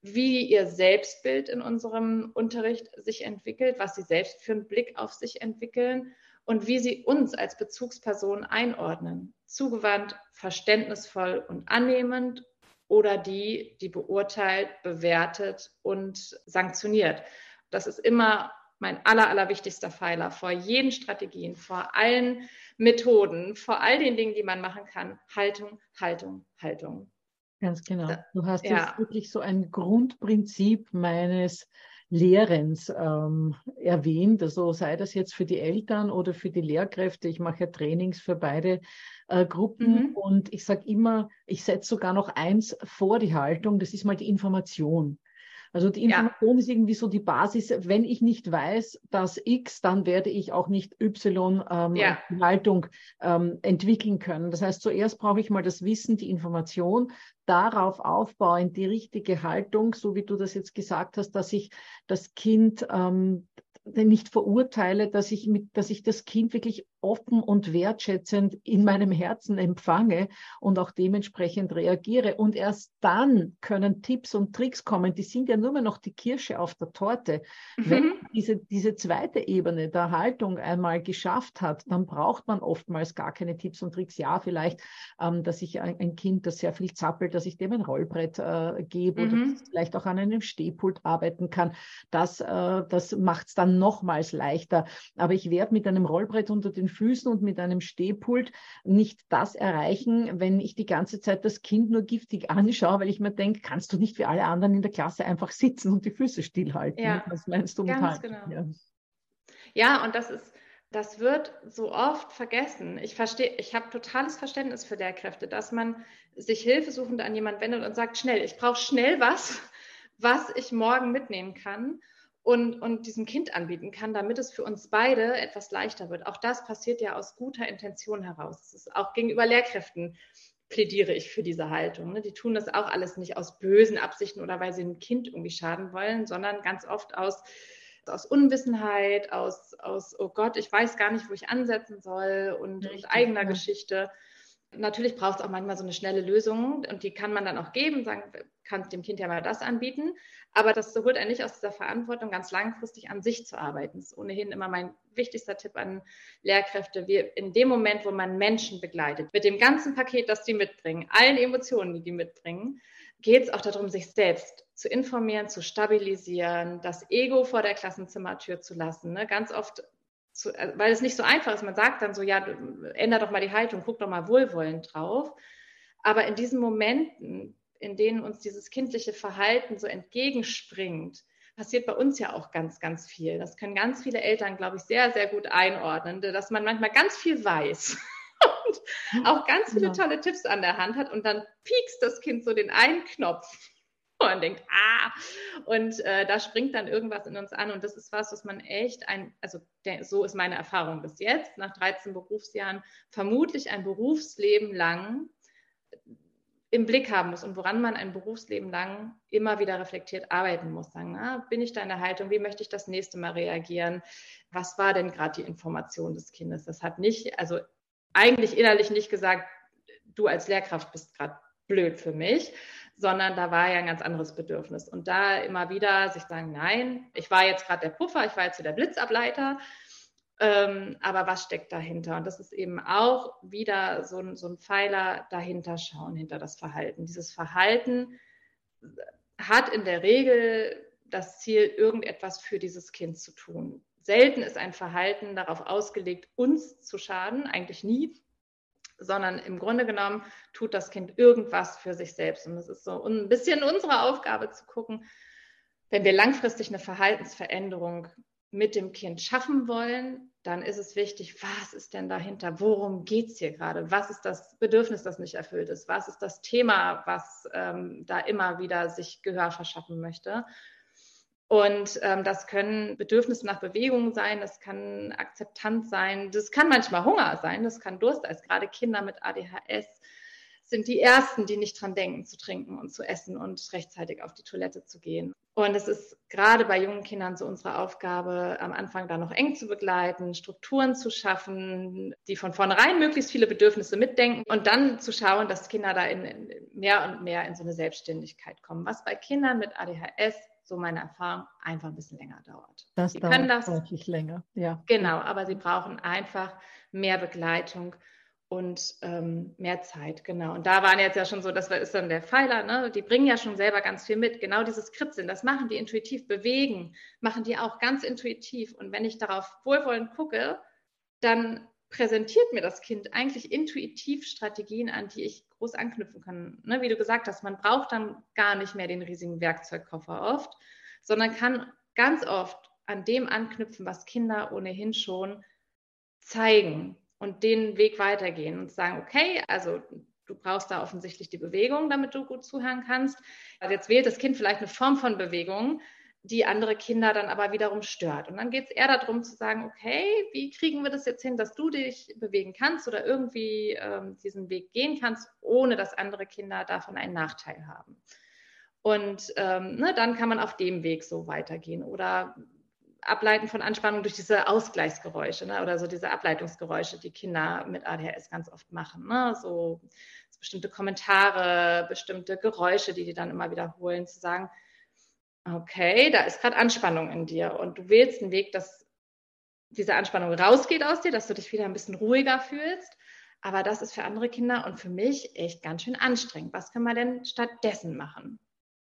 B: wie ihr Selbstbild in unserem Unterricht sich entwickelt, was sie selbst für einen Blick auf sich entwickeln und wie sie uns als Bezugsperson einordnen. Zugewandt, verständnisvoll und annehmend oder die, die beurteilt, bewertet und sanktioniert. Das ist immer mein aller, allerwichtigster Pfeiler vor jeden Strategien, vor allen Methoden, vor all den Dingen, die man machen kann. Haltung, Haltung, Haltung.
A: Ganz genau. Du hast ja. jetzt wirklich so ein Grundprinzip meines Lehrens ähm, erwähnt. Also sei das jetzt für die Eltern oder für die Lehrkräfte. Ich mache ja Trainings für beide äh, Gruppen mhm. und ich sage immer, ich setze sogar noch eins vor die Haltung, das ist mal die Information. Also die Information ja. ist irgendwie so die Basis. Wenn ich nicht weiß, dass X, dann werde ich auch nicht Y ähm, ja. Haltung ähm, entwickeln können. Das heißt, zuerst brauche ich mal das Wissen, die Information, darauf aufbauen, die richtige Haltung, so wie du das jetzt gesagt hast, dass ich das Kind ähm, nicht verurteile, dass ich mit, dass ich das Kind wirklich offen und wertschätzend in meinem Herzen empfange und auch dementsprechend reagiere. Und erst dann können Tipps und Tricks kommen. Die sind ja nur mehr noch die Kirsche auf der Torte. Mhm. Wenn diese, diese zweite Ebene der Haltung einmal geschafft hat, dann braucht man oftmals gar keine Tipps und Tricks. Ja, vielleicht, ähm, dass ich ein, ein, Kind, das sehr viel zappelt, dass ich dem ein Rollbrett äh, gebe mhm. oder vielleicht auch an einem Stehpult arbeiten kann. Das, äh, das macht es dann nochmals leichter. Aber ich werde mit einem Rollbrett unter den Füßen und mit einem Stehpult nicht das erreichen, wenn ich die ganze Zeit das Kind nur giftig anschaue, weil ich mir denke, kannst du nicht wie alle anderen in der Klasse einfach sitzen und die Füße stillhalten?
B: Ja,
A: Was meinst du
B: mit ganz halten? genau. Ja. ja, und das ist, das wird so oft vergessen. Ich verstehe, ich habe totales Verständnis für Lehrkräfte, dass man sich hilfesuchend an jemanden wendet und sagt, schnell, ich brauche schnell was, was ich morgen mitnehmen kann und, und diesem Kind anbieten kann, damit es für uns beide etwas leichter wird. Auch das passiert ja aus guter Intention heraus. Auch gegenüber Lehrkräften plädiere ich für diese Haltung. Ne? Die tun das auch alles nicht aus bösen Absichten oder weil sie ein Kind irgendwie schaden wollen, sondern ganz oft aus, aus Unwissenheit, aus, aus, oh Gott, ich weiß gar nicht, wo ich ansetzen soll und, Richtig, und eigener ja. Geschichte. Natürlich braucht es auch manchmal so eine schnelle Lösung und die kann man dann auch geben, sagen, kannst dem Kind ja mal das anbieten. Aber das holt einen nicht aus dieser Verantwortung, ganz langfristig an sich zu arbeiten. Das ist ohnehin immer mein wichtigster Tipp an Lehrkräfte. Wir, in dem Moment, wo man Menschen begleitet, mit dem ganzen Paket, das die mitbringen, allen Emotionen, die die mitbringen, geht es auch darum, sich selbst zu informieren, zu stabilisieren, das Ego vor der Klassenzimmertür zu lassen. Ne? Ganz oft zu, äh, weil es nicht so einfach ist. Man sagt dann so, ja, änder doch mal die Haltung, guck doch mal wohlwollend drauf. Aber in diesen Momenten, in denen uns dieses kindliche Verhalten so entgegenspringt, passiert bei uns ja auch ganz, ganz viel. Das können ganz viele Eltern, glaube ich, sehr, sehr gut einordnen, dass man manchmal ganz viel weiß und auch ganz viele tolle Tipps an der Hand hat und dann piekst das Kind so den einen Knopf und denkt, ah, und äh, da springt dann irgendwas in uns an. Und das ist was, was man echt ein, also der, so ist meine Erfahrung bis jetzt, nach 13 Berufsjahren, vermutlich ein Berufsleben lang im Blick haben muss und woran man ein Berufsleben lang immer wieder reflektiert arbeiten muss. Sagen, na, bin ich da in der Haltung? Wie möchte ich das nächste Mal reagieren? Was war denn gerade die Information des Kindes? Das hat nicht, also eigentlich innerlich nicht gesagt, du als Lehrkraft bist gerade blöd für mich, sondern da war ja ein ganz anderes Bedürfnis. Und da immer wieder sich sagen, nein, ich war jetzt gerade der Puffer, ich war jetzt der Blitzableiter, ähm, aber was steckt dahinter? Und das ist eben auch wieder so ein, so ein Pfeiler dahinter schauen, hinter das Verhalten. Dieses Verhalten hat in der Regel das Ziel, irgendetwas für dieses Kind zu tun. Selten ist ein Verhalten darauf ausgelegt, uns zu schaden, eigentlich nie, sondern im Grunde genommen tut das Kind irgendwas für sich selbst. Und es ist so ein bisschen unsere Aufgabe zu gucken, wenn wir langfristig eine Verhaltensveränderung mit dem Kind schaffen wollen, dann ist es wichtig, was ist denn dahinter? Worum geht es hier gerade? Was ist das Bedürfnis, das nicht erfüllt ist? Was ist das Thema, was ähm, da immer wieder sich Gehör verschaffen möchte? Und ähm, das können Bedürfnisse nach Bewegung sein, das kann Akzeptanz sein, das kann manchmal Hunger sein, das kann Durst. Also gerade Kinder mit ADHS sind die Ersten, die nicht dran denken, zu trinken und zu essen und rechtzeitig auf die Toilette zu gehen. Und es ist gerade bei jungen Kindern so unsere Aufgabe, am Anfang da noch eng zu begleiten, Strukturen zu schaffen, die von vornherein möglichst viele Bedürfnisse mitdenken und dann zu schauen, dass Kinder da in, in mehr und mehr in so eine Selbstständigkeit kommen. Was bei Kindern mit ADHS so meine Erfahrung, einfach ein bisschen länger dauert.
A: Das
B: sie
A: dauert können das deutlich länger,
B: ja. Genau, aber sie brauchen einfach mehr Begleitung und ähm, mehr Zeit, genau. Und da waren jetzt ja schon so, das ist dann der Pfeiler, ne? die bringen ja schon selber ganz viel mit. Genau dieses Kritzeln, das machen die intuitiv, bewegen, machen die auch ganz intuitiv. Und wenn ich darauf wohlwollend gucke, dann präsentiert mir das Kind eigentlich intuitiv Strategien an, die ich groß anknüpfen kann. Ne, wie du gesagt hast, man braucht dann gar nicht mehr den riesigen Werkzeugkoffer oft, sondern kann ganz oft an dem anknüpfen, was Kinder ohnehin schon zeigen und den Weg weitergehen und sagen, okay, also du brauchst da offensichtlich die Bewegung, damit du gut zuhören kannst. Also jetzt wählt das Kind vielleicht eine Form von Bewegung, die andere Kinder dann aber wiederum stört. Und dann geht es eher darum zu sagen, okay, wie kriegen wir das jetzt hin, dass du dich bewegen kannst oder irgendwie ähm, diesen Weg gehen kannst, ohne dass andere Kinder davon einen Nachteil haben. Und ähm, ne, dann kann man auf dem Weg so weitergehen oder ableiten von Anspannung durch diese Ausgleichsgeräusche ne, oder so diese Ableitungsgeräusche, die Kinder mit ADHS ganz oft machen. Ne, so, bestimmte Kommentare, bestimmte Geräusche, die die dann immer wiederholen, zu sagen, okay, da ist gerade Anspannung in dir und du wählst einen Weg, dass diese Anspannung rausgeht aus dir, dass du dich wieder ein bisschen ruhiger fühlst. Aber das ist für andere Kinder und für mich echt ganz schön anstrengend. Was können wir denn stattdessen machen?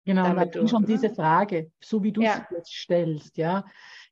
A: Genau, damit du, schon ne? diese Frage, so wie du ja. sie jetzt stellst, ja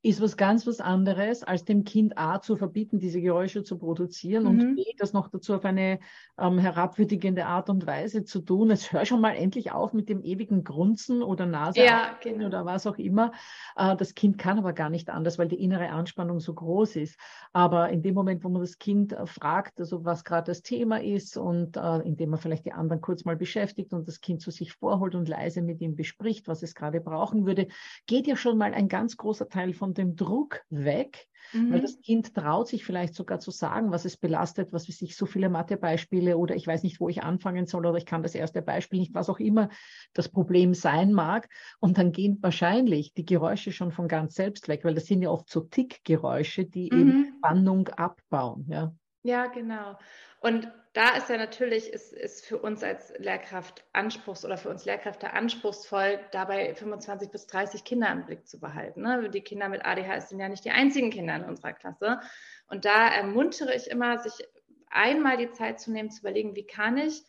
A: ist was ganz was anderes, als dem Kind A zu verbieten, diese Geräusche zu produzieren mhm. und B, das noch dazu auf eine ähm, herabwürdigende Art und Weise zu tun. Jetzt hör schon mal endlich auf mit dem ewigen Grunzen oder Nase
B: ja, genau.
A: oder was auch immer. Äh, das Kind kann aber gar nicht anders, weil die innere Anspannung so groß ist. Aber in dem Moment, wo man das Kind äh, fragt, also was gerade das Thema ist und äh, indem man vielleicht die anderen kurz mal beschäftigt und das Kind zu sich vorholt und leise mit ihm bespricht, was es gerade brauchen würde, geht ja schon mal ein ganz großer Teil von dem Druck weg, mhm. weil das Kind traut sich vielleicht sogar zu sagen, was es belastet, was weiß ich, so viele Mathebeispiele oder ich weiß nicht, wo ich anfangen soll oder ich kann das erste Beispiel nicht, was auch immer das Problem sein mag. Und dann gehen wahrscheinlich die Geräusche schon von ganz selbst weg, weil das sind ja oft so Tickgeräusche, die mhm. eben Spannung abbauen. Ja,
B: ja genau. Und da ist ja natürlich, ist, ist für uns als Lehrkraft anspruchs oder für uns Lehrkräfte anspruchsvoll, dabei 25 bis 30 Kinder im Blick zu behalten. Ne? Die Kinder mit ADHS sind ja nicht die einzigen Kinder in unserer Klasse. Und da ermuntere ich immer, sich einmal die Zeit zu nehmen, zu überlegen, wie kann ich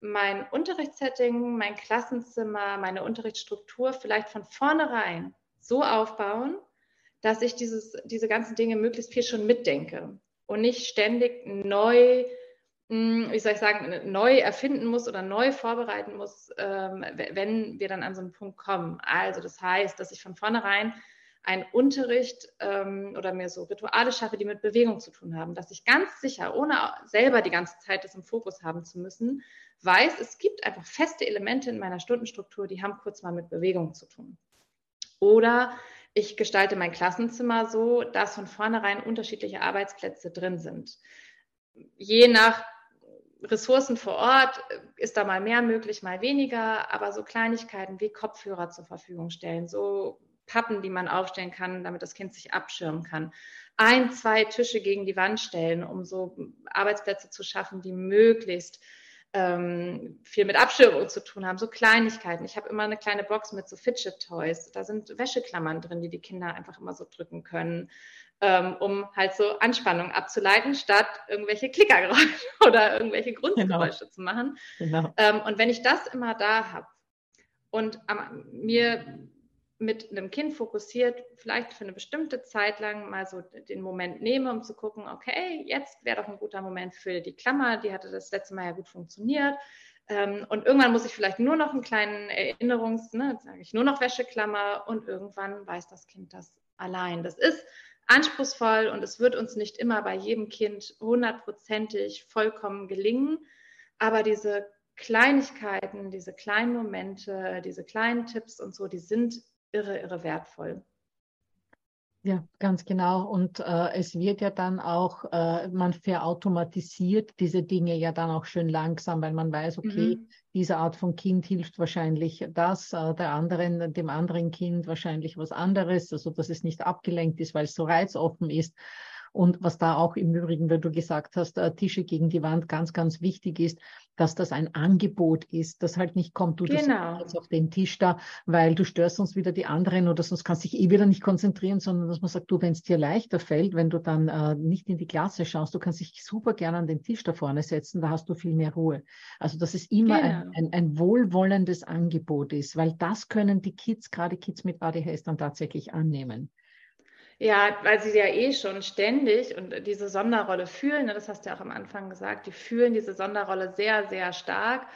B: mein Unterrichtssetting, mein Klassenzimmer, meine Unterrichtsstruktur vielleicht von vornherein so aufbauen, dass ich dieses, diese ganzen Dinge möglichst viel schon mitdenke und nicht ständig neu hm, wie soll ich sagen, neu erfinden muss oder neu vorbereiten muss, ähm, wenn wir dann an so einen Punkt kommen. Also das heißt, dass ich von vornherein einen Unterricht ähm, oder mir so Rituale schaffe, die mit Bewegung zu tun haben, dass ich ganz sicher, ohne selber die ganze Zeit das im Fokus haben zu müssen, weiß, es gibt einfach feste Elemente in meiner Stundenstruktur, die haben kurz mal mit Bewegung zu tun. Oder ich gestalte mein Klassenzimmer so, dass von vornherein unterschiedliche Arbeitsplätze drin sind. Je nach Ressourcen vor Ort ist da mal mehr möglich, mal weniger, aber so Kleinigkeiten wie Kopfhörer zur Verfügung stellen, so Pappen, die man aufstellen kann, damit das Kind sich abschirmen kann. Ein, zwei Tische gegen die Wand stellen, um so Arbeitsplätze zu schaffen, die möglichst ähm, viel mit Abschirmung zu tun haben, so Kleinigkeiten. Ich habe immer eine kleine Box mit so Fidget Toys. Da sind Wäscheklammern drin, die die Kinder einfach immer so drücken können ähm, um halt so Anspannung abzuleiten, statt irgendwelche Klickergeräusche oder irgendwelche Grundgeräusche genau. zu machen. Genau. Ähm, und wenn ich das immer da habe und am, mir mit einem Kind fokussiert, vielleicht für eine bestimmte Zeit lang mal so den Moment nehme, um zu gucken, okay, jetzt wäre doch ein guter Moment für die Klammer, die hatte das letzte Mal ja gut funktioniert. Ähm, und irgendwann muss ich vielleicht nur noch einen kleinen Erinnerungs, ne, sage ich nur noch Wäscheklammer und irgendwann weiß das Kind das allein. Das ist anspruchsvoll und es wird uns nicht immer bei jedem Kind hundertprozentig vollkommen gelingen. Aber diese Kleinigkeiten, diese kleinen Momente, diese kleinen Tipps und so, die sind irre, irre wertvoll.
A: Ja, ganz genau. Und äh, es wird ja dann auch, äh, man verautomatisiert diese Dinge ja dann auch schön langsam, weil man weiß, okay, mhm. diese Art von Kind hilft wahrscheinlich das, äh, der anderen, dem anderen Kind wahrscheinlich was anderes, also dass es nicht abgelenkt ist, weil es so reizoffen ist. Und was da auch im Übrigen, wenn du gesagt hast, äh, Tische gegen die Wand ganz, ganz wichtig ist, dass das ein Angebot ist, dass halt nicht kommt, du genau. jetzt auf den Tisch da, weil du störst sonst wieder die anderen oder sonst kannst dich eh wieder nicht konzentrieren, sondern dass man sagt, du, wenn es dir leichter fällt, wenn du dann äh, nicht in die Klasse schaust, du kannst dich super gerne an den Tisch da vorne setzen, da hast du viel mehr Ruhe. Also dass es immer genau. ein, ein, ein wohlwollendes Angebot ist, weil das können die Kids, gerade Kids mit ADHS, dann tatsächlich annehmen.
B: Ja, weil sie ja eh schon ständig und diese Sonderrolle fühlen, ne, das hast du ja auch am Anfang gesagt, die fühlen diese Sonderrolle sehr, sehr stark.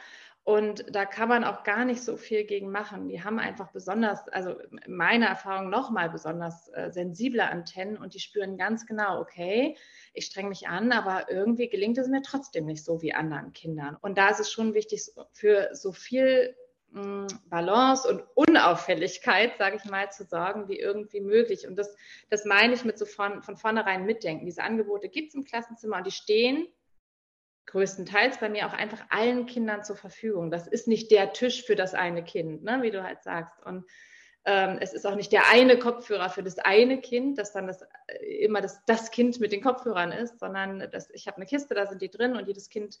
B: Und da kann man auch gar nicht so viel gegen machen. Die haben einfach besonders, also meine Erfahrung nochmal besonders äh, sensible Antennen und die spüren ganz genau, okay, ich strenge mich an, aber irgendwie gelingt es mir trotzdem nicht so wie anderen Kindern. Und da ist es schon wichtig, für so viel Balance und Unauffälligkeit, sage ich mal, zu sorgen, wie irgendwie möglich. Und das, das meine ich mit so von, von vornherein mitdenken. Diese Angebote gibt es im Klassenzimmer und die stehen größtenteils bei mir auch einfach allen Kindern zur Verfügung. Das ist nicht der Tisch für das eine Kind, ne, wie du halt sagst. Und ähm, es ist auch nicht der eine Kopfhörer für das eine Kind, das dann das, äh, immer das, das Kind mit den Kopfhörern ist, sondern das, ich habe eine Kiste, da sind die drin und jedes Kind,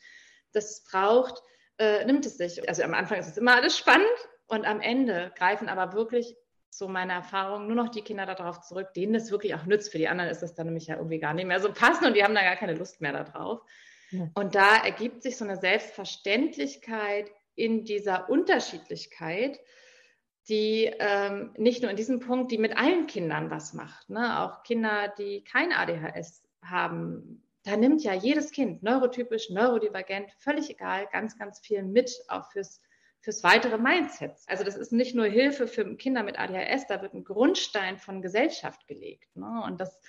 B: das es braucht, äh, nimmt es sich. Also am Anfang ist es immer alles spannend und am Ende greifen aber wirklich so meine Erfahrung nur noch die Kinder darauf zurück, denen das wirklich auch nützt. Für die anderen ist das dann nämlich ja irgendwie gar nicht mehr so passend und die haben da gar keine Lust mehr darauf. Ja. Und da ergibt sich so eine Selbstverständlichkeit in dieser Unterschiedlichkeit, die ähm, nicht nur in diesem Punkt, die mit allen Kindern was macht. Ne? Auch Kinder, die kein ADHS haben, da nimmt ja jedes Kind, neurotypisch, neurodivergent, völlig egal, ganz, ganz viel mit, auch fürs, fürs weitere Mindset. Also das ist nicht nur Hilfe für Kinder mit ADHS, da wird ein Grundstein von Gesellschaft gelegt. Ne? Und das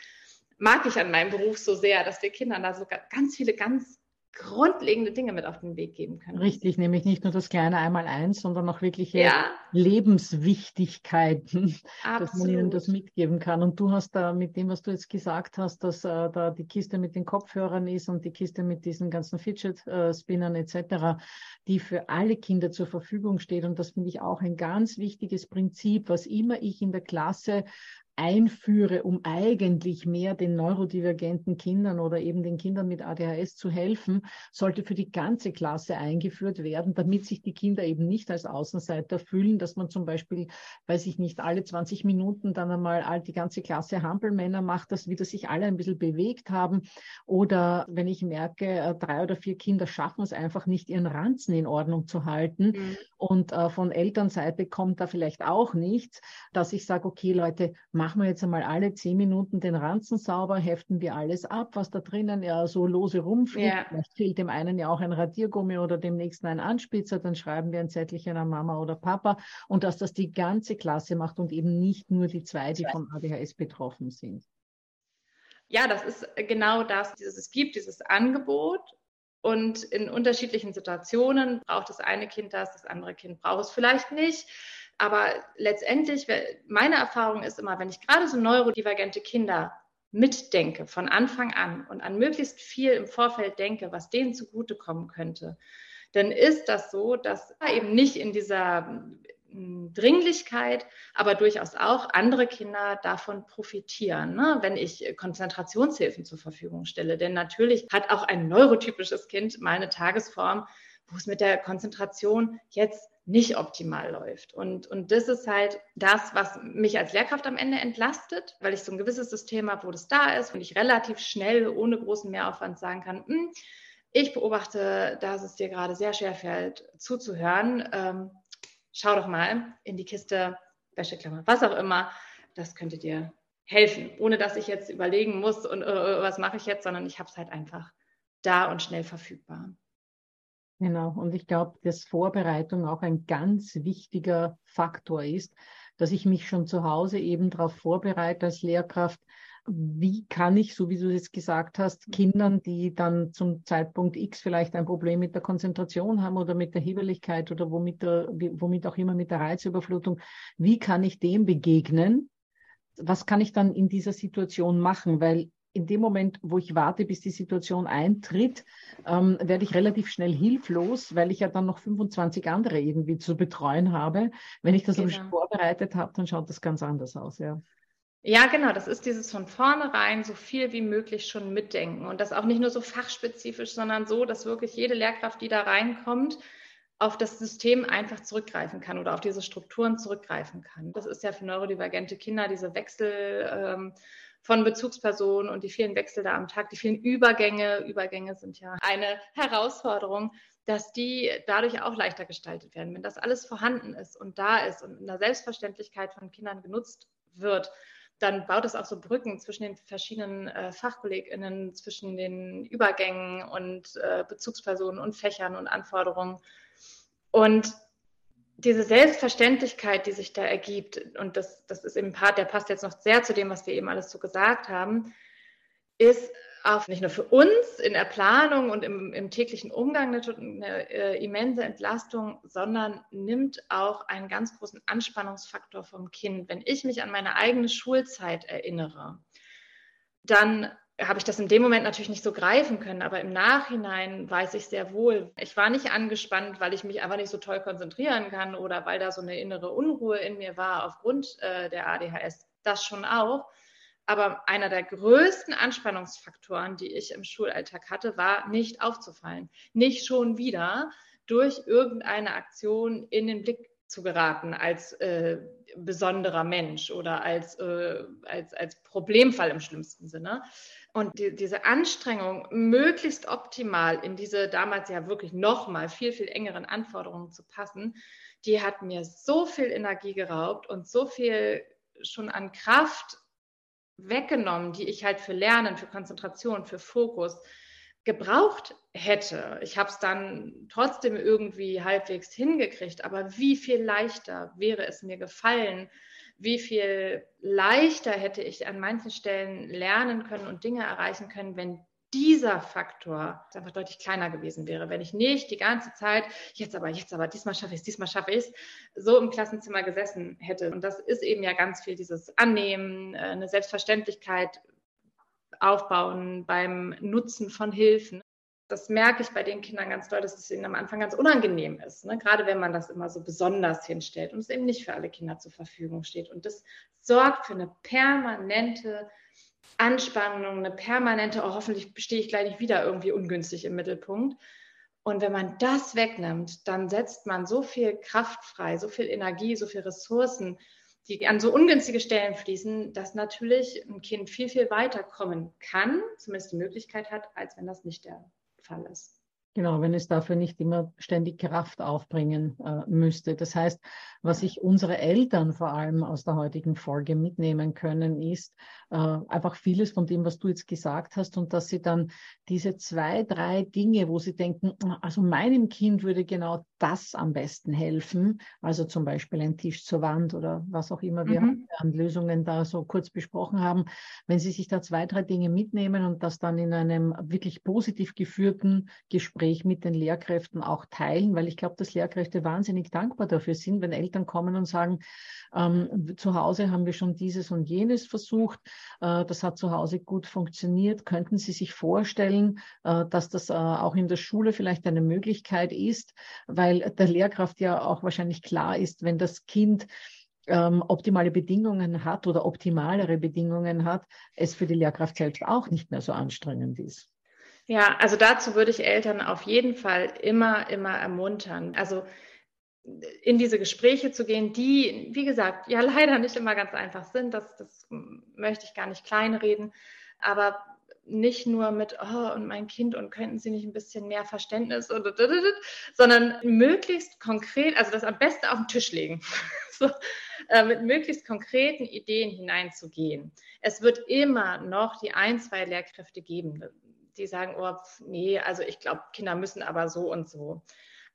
B: mag ich an meinem Beruf so sehr, dass wir Kindern da so ganz viele ganz grundlegende Dinge mit auf den Weg geben können.
A: Richtig, nämlich nicht nur das kleine Einmal-Eins, sondern auch wirkliche ja. Lebenswichtigkeiten, Absolut. dass man ihnen das mitgeben kann. Und du hast da mit dem, was du jetzt gesagt hast, dass äh, da die Kiste mit den Kopfhörern ist und die Kiste mit diesen ganzen Fidget-Spinnern äh, etc., die für alle Kinder zur Verfügung steht. Und das finde ich auch ein ganz wichtiges Prinzip, was immer ich in der Klasse einführe, um eigentlich mehr den neurodivergenten Kindern oder eben den Kindern mit ADHS zu helfen, sollte für die ganze Klasse eingeführt werden, damit sich die Kinder eben nicht als Außenseiter fühlen, dass man zum Beispiel, weiß ich nicht, alle 20 Minuten dann einmal die ganze Klasse Hampelmänner macht, dass wieder sich alle ein bisschen bewegt haben. Oder wenn ich merke, äh, drei oder vier Kinder schaffen es einfach nicht, ihren Ranzen in Ordnung zu halten mhm. Und äh, von Elternseite kommt da vielleicht auch nichts, dass ich sage, okay Leute, machen wir jetzt einmal alle zehn Minuten den Ranzen sauber, heften wir alles ab, was da drinnen ja so lose rumfliegt. Ja. Vielleicht fehlt dem einen ja auch ein Radiergummi oder dem nächsten ein Anspitzer, dann schreiben wir ein Zettelchen an Mama oder Papa und dass das die ganze Klasse macht und eben nicht nur die zwei, die vom ADHS betroffen sind.
B: Ja, das ist genau das, dieses, es gibt dieses Angebot und in unterschiedlichen Situationen braucht das eine Kind das, das andere Kind braucht es vielleicht nicht. Aber letztendlich, meine Erfahrung ist immer, wenn ich gerade so neurodivergente Kinder mitdenke von Anfang an und an möglichst viel im Vorfeld denke, was denen zugutekommen könnte, dann ist das so, dass eben nicht in dieser Dringlichkeit, aber durchaus auch andere Kinder davon profitieren, ne? wenn ich Konzentrationshilfen zur Verfügung stelle. Denn natürlich hat auch ein neurotypisches Kind mal eine Tagesform, wo es mit der Konzentration jetzt nicht optimal läuft. Und, und das ist halt das, was mich als Lehrkraft am Ende entlastet, weil ich so ein gewisses System habe, wo das da ist und ich relativ schnell ohne großen Mehraufwand sagen kann, hm, ich beobachte, dass es dir gerade sehr schwer fällt, zuzuhören. Ähm, schau doch mal in die Kiste Wäscheklammer, was auch immer, das könnte dir helfen, ohne dass ich jetzt überlegen muss und äh, was mache ich jetzt, sondern ich habe es halt einfach da und schnell verfügbar.
A: Genau, und ich glaube, dass Vorbereitung auch ein ganz wichtiger Faktor ist, dass ich mich schon zu Hause eben darauf vorbereite als Lehrkraft, wie kann ich, so wie du es gesagt hast, Kindern, die dann zum Zeitpunkt X vielleicht ein Problem mit der Konzentration haben oder mit der Hebeligkeit oder womit, der, womit auch immer mit der Reizüberflutung, wie kann ich dem begegnen? Was kann ich dann in dieser Situation machen? Weil in dem Moment, wo ich warte, bis die Situation eintritt, ähm, werde ich relativ schnell hilflos, weil ich ja dann noch 25 andere irgendwie zu betreuen habe. Wenn ich das genau. vorbereitet habe, dann schaut das ganz anders aus, ja.
B: Ja, genau. Das ist dieses von vornherein so viel wie möglich schon mitdenken und das auch nicht nur so fachspezifisch, sondern so, dass wirklich jede Lehrkraft, die da reinkommt, auf das System einfach zurückgreifen kann oder auf diese Strukturen zurückgreifen kann. Das ist ja für neurodivergente Kinder diese Wechsel ähm, von Bezugspersonen und die vielen Wechsel da am Tag, die vielen Übergänge. Übergänge sind ja eine Herausforderung, dass die dadurch auch leichter gestaltet werden. Wenn das alles vorhanden ist und da ist und in der Selbstverständlichkeit von Kindern genutzt wird, dann baut es auch so Brücken zwischen den verschiedenen äh, FachkollegInnen, zwischen den Übergängen und äh, Bezugspersonen und Fächern und Anforderungen. Und diese Selbstverständlichkeit, die sich da ergibt, und das, das ist eben ein Part, der passt jetzt noch sehr zu dem, was wir eben alles so gesagt haben, ist auch nicht nur für uns in der Planung und im, im täglichen Umgang eine, eine äh, immense Entlastung, sondern nimmt auch einen ganz großen Anspannungsfaktor vom Kind. Wenn ich mich an meine eigene Schulzeit erinnere, dann habe ich das in dem Moment natürlich nicht so greifen können, aber im Nachhinein weiß ich sehr wohl, ich war nicht angespannt, weil ich mich einfach nicht so toll konzentrieren kann oder weil da so eine innere Unruhe in mir war aufgrund äh, der ADHS. Das schon auch, aber einer der größten Anspannungsfaktoren, die ich im Schulalltag hatte, war nicht aufzufallen. Nicht schon wieder durch irgendeine Aktion in den Blick zu geraten als äh, besonderer Mensch oder als, äh, als, als Problemfall im schlimmsten Sinne. Und die, diese Anstrengung, möglichst optimal in diese damals ja wirklich nochmal viel, viel engeren Anforderungen zu passen, die hat mir so viel Energie geraubt und so viel schon an Kraft weggenommen, die ich halt für Lernen, für Konzentration, für Fokus gebraucht hätte. Ich habe es dann trotzdem irgendwie halbwegs hingekriegt, aber wie viel leichter wäre es mir gefallen, wie viel leichter hätte ich an manchen Stellen lernen können und Dinge erreichen können, wenn dieser Faktor einfach deutlich kleiner gewesen wäre, wenn ich nicht die ganze Zeit, jetzt aber, jetzt aber, diesmal schaffe ich es, diesmal schaffe ich es, so im Klassenzimmer gesessen hätte. Und das ist eben ja ganz viel dieses Annehmen, äh, eine Selbstverständlichkeit aufbauen beim Nutzen von Hilfen. Das merke ich bei den Kindern ganz doll, dass es ihnen am Anfang ganz unangenehm ist, ne? gerade wenn man das immer so besonders hinstellt und es eben nicht für alle Kinder zur Verfügung steht. Und das sorgt für eine permanente Anspannung, eine permanente, oh, hoffentlich stehe ich gleich nicht wieder irgendwie ungünstig im Mittelpunkt. Und wenn man das wegnimmt, dann setzt man so viel Kraft frei, so viel Energie, so viel Ressourcen, die an so ungünstige Stellen fließen, dass natürlich ein Kind viel, viel weiter kommen kann, zumindest die Möglichkeit hat, als wenn das nicht der Fall ist.
A: Genau, wenn es dafür nicht immer ständig Kraft aufbringen äh, müsste. Das heißt, was sich unsere Eltern vor allem aus der heutigen Folge mitnehmen können, ist äh, einfach vieles von dem, was du jetzt gesagt hast und dass sie dann diese zwei, drei Dinge, wo sie denken, also meinem Kind würde genau das am besten helfen, also zum Beispiel ein Tisch zur Wand oder was auch immer wir mhm. an Lösungen da so kurz besprochen haben, wenn sie sich da zwei, drei Dinge mitnehmen und das dann in einem wirklich positiv geführten Gespräch mit den Lehrkräften auch teilen, weil ich glaube, dass Lehrkräfte wahnsinnig dankbar dafür sind, wenn Eltern kommen und sagen, ähm, zu Hause haben wir schon dieses und jenes versucht, äh, das hat zu Hause gut funktioniert. Könnten Sie sich vorstellen, äh, dass das äh, auch in der Schule vielleicht eine Möglichkeit ist, weil der Lehrkraft ja auch wahrscheinlich klar ist, wenn das Kind ähm, optimale Bedingungen hat oder optimalere Bedingungen hat, es für die Lehrkraft selbst auch nicht mehr so anstrengend ist.
B: Ja, also dazu würde ich Eltern auf jeden Fall immer, immer ermuntern. Also in diese Gespräche zu gehen, die, wie gesagt, ja leider nicht immer ganz einfach sind. Das, das möchte ich gar nicht kleinreden. Aber nicht nur mit, oh, und mein Kind und könnten Sie nicht ein bisschen mehr Verständnis, sondern möglichst konkret, also das am besten auf den Tisch legen, so, äh, mit möglichst konkreten Ideen hineinzugehen. Es wird immer noch die ein, zwei Lehrkräfte geben, die sagen, oh, nee, also ich glaube, Kinder müssen aber so und so.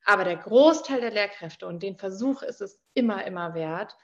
B: Aber der Großteil der Lehrkräfte, und den Versuch ist es immer, immer wert,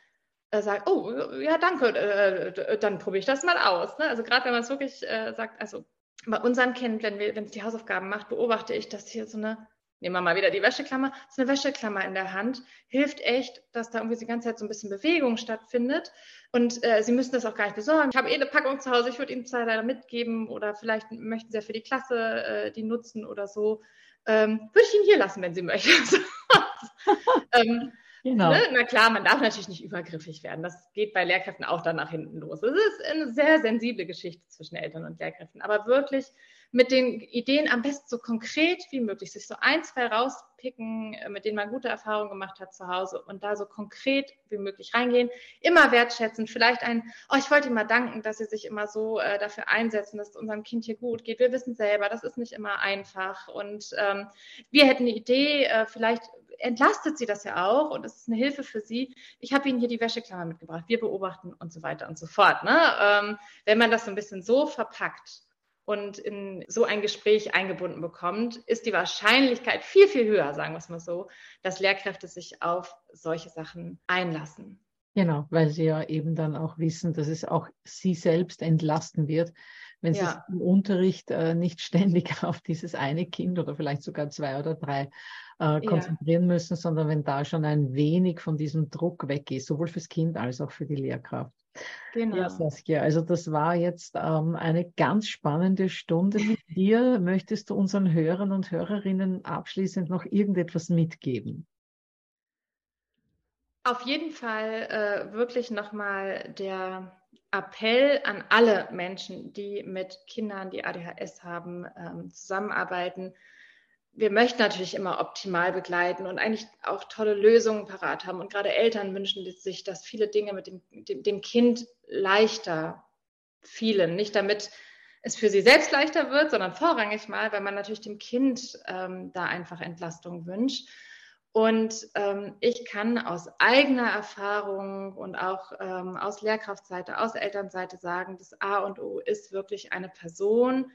B: äh, sagt, oh, ja, danke, äh, dann probiere ich das mal aus. Ne? Also gerade wenn man es wirklich äh, sagt, also bei unserem Kind, wenn wenn es die Hausaufgaben macht, beobachte ich, dass hier so eine, nehmen wir mal wieder die Wäscheklammer, so eine Wäscheklammer in der Hand, hilft echt, dass da irgendwie die ganze Zeit so ein bisschen Bewegung stattfindet. Und äh, Sie müssen das auch gar nicht besorgen. Ich habe eh eine Packung zu Hause, ich würde Ihnen zwei leider mitgeben oder vielleicht möchten Sie ja für die Klasse äh, die nutzen oder so ähm, würde ich ihn hier lassen, wenn Sie möchten. ähm, genau. ne? Na klar, man darf natürlich nicht übergriffig werden. Das geht bei Lehrkräften auch dann nach hinten los. Es ist eine sehr sensible Geschichte zwischen Eltern und Lehrkräften. Aber wirklich mit den Ideen am besten so konkret wie möglich, sich so ein, zwei rauspicken, äh, mit denen man gute Erfahrungen gemacht hat zu Hause und da so konkret wie möglich reingehen. Immer wertschätzen, vielleicht ein, oh, ich wollte Ihnen mal danken, dass Sie sich immer so äh, dafür einsetzen, dass es unserem Kind hier gut geht. Wir wissen selber, das ist nicht immer einfach und ähm, wir hätten eine Idee, äh, vielleicht entlastet sie das ja auch und es ist eine Hilfe für sie. Ich habe Ihnen hier die Wäscheklammer mitgebracht. Wir beobachten und so weiter und so fort. Ne? Ähm, wenn man das so ein bisschen so verpackt, und in so ein Gespräch eingebunden bekommt, ist die Wahrscheinlichkeit viel, viel höher, sagen wir es mal so, dass Lehrkräfte sich auf solche Sachen einlassen.
A: Genau, weil sie ja eben dann auch wissen, dass es auch sie selbst entlasten wird, wenn ja. sie im Unterricht äh, nicht ständig auf dieses eine Kind oder vielleicht sogar zwei oder drei äh, konzentrieren ja. müssen, sondern wenn da schon ein wenig von diesem Druck weg ist, sowohl fürs Kind als auch für die Lehrkraft. Genau. Ja, Saskia, also das war jetzt ähm, eine ganz spannende Stunde mit dir. Möchtest du unseren Hörern und Hörerinnen abschließend noch irgendetwas mitgeben?
B: Auf jeden Fall äh, wirklich nochmal der Appell an alle Menschen, die mit Kindern, die ADHS haben, ähm, zusammenarbeiten wir möchten natürlich immer optimal begleiten und eigentlich auch tolle Lösungen parat haben. Und gerade Eltern wünschen sich, dass viele Dinge mit dem, dem, dem Kind leichter fielen. Nicht damit es für sie selbst leichter wird, sondern vorrangig mal, weil man natürlich dem Kind ähm, da einfach Entlastung wünscht. Und ähm, ich kann aus eigener Erfahrung und auch ähm, aus Lehrkraftseite, aus Elternseite sagen, das A und O ist wirklich eine Person,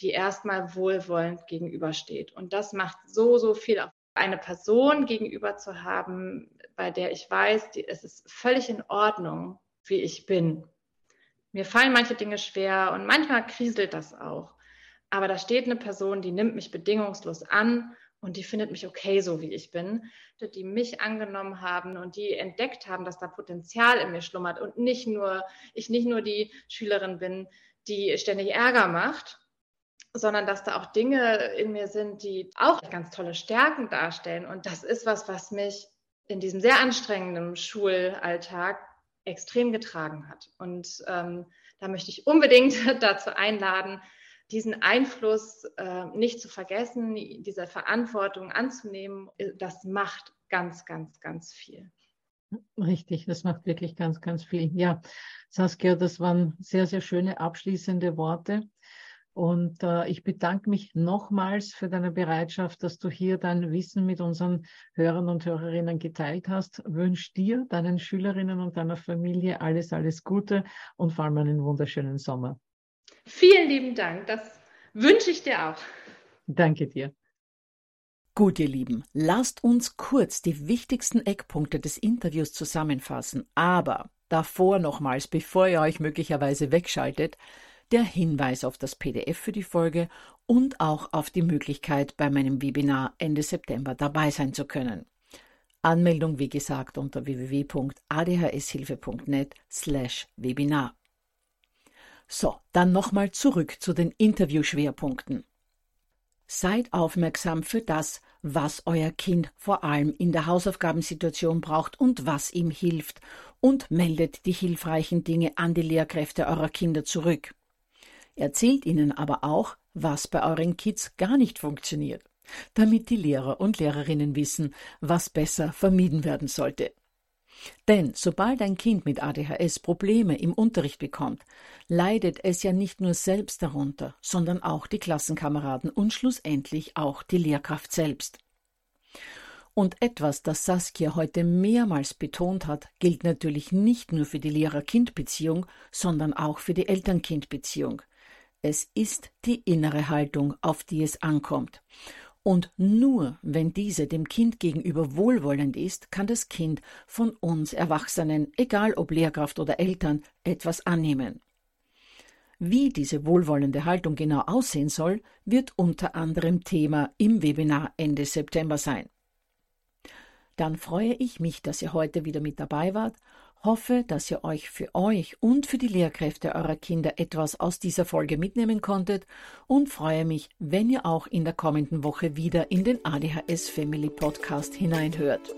B: die erstmal wohlwollend gegenübersteht. Und das macht so, so viel. Eine Person gegenüber zu haben, bei der ich weiß, die, es ist völlig in Ordnung, wie ich bin. Mir fallen manche Dinge schwer und manchmal kriselt das auch. Aber da steht eine Person, die nimmt mich bedingungslos an und die findet mich okay, so wie ich bin, die mich angenommen haben und die entdeckt haben, dass da Potenzial in mir schlummert und nicht nur, ich nicht nur die Schülerin bin, die ständig Ärger macht, sondern dass da auch Dinge in mir sind, die auch ganz tolle Stärken darstellen. Und das ist was, was mich in diesem sehr anstrengenden Schulalltag extrem getragen hat. Und ähm, da möchte ich unbedingt dazu einladen, diesen Einfluss äh, nicht zu vergessen, diese Verantwortung anzunehmen. Das macht ganz, ganz, ganz viel.
A: Richtig, das macht wirklich ganz, ganz viel. Ja, Saskia, das waren sehr, sehr schöne abschließende Worte. Und äh, ich bedanke mich nochmals für deine Bereitschaft, dass du hier dein Wissen mit unseren Hörern und Hörerinnen geteilt hast. Wünsche dir, deinen Schülerinnen und deiner Familie alles, alles Gute und vor allem einen wunderschönen Sommer.
B: Vielen lieben Dank. Das wünsche ich dir auch.
A: Danke dir. Gut, ihr Lieben, lasst uns kurz die wichtigsten Eckpunkte des Interviews zusammenfassen. Aber davor nochmals, bevor ihr euch möglicherweise wegschaltet, der Hinweis auf das PDF für die Folge und auch auf die Möglichkeit, bei meinem Webinar Ende September dabei sein zu können. Anmeldung, wie gesagt, unter www.adhshilfe.net slash Webinar. So, dann nochmal zurück zu den Interviewschwerpunkten. Seid aufmerksam für das, was euer Kind vor allem in der Hausaufgabensituation braucht und was ihm hilft und meldet die hilfreichen Dinge an die Lehrkräfte eurer Kinder zurück. Erzählt ihnen aber auch, was bei euren Kids gar nicht funktioniert, damit die Lehrer und Lehrerinnen wissen, was besser vermieden werden sollte. Denn sobald ein Kind mit ADHS Probleme im Unterricht bekommt, leidet es ja nicht nur selbst darunter, sondern auch die Klassenkameraden und schlussendlich auch die Lehrkraft selbst. Und etwas, das Saskia heute mehrmals betont hat, gilt natürlich nicht nur für die Lehrer-Kind-Beziehung, sondern auch für die Eltern-Kind-Beziehung. Es ist die innere Haltung, auf die es ankommt. Und nur wenn diese dem Kind gegenüber wohlwollend ist, kann das Kind von uns Erwachsenen, egal ob Lehrkraft oder Eltern, etwas annehmen. Wie diese wohlwollende Haltung genau aussehen soll, wird unter anderem Thema im Webinar Ende September sein. Dann freue ich mich, dass ihr heute wieder mit dabei wart hoffe, dass ihr euch für euch und für die Lehrkräfte eurer Kinder etwas aus dieser Folge mitnehmen konntet und freue mich, wenn ihr auch in der kommenden Woche wieder in den ADHS Family Podcast hineinhört.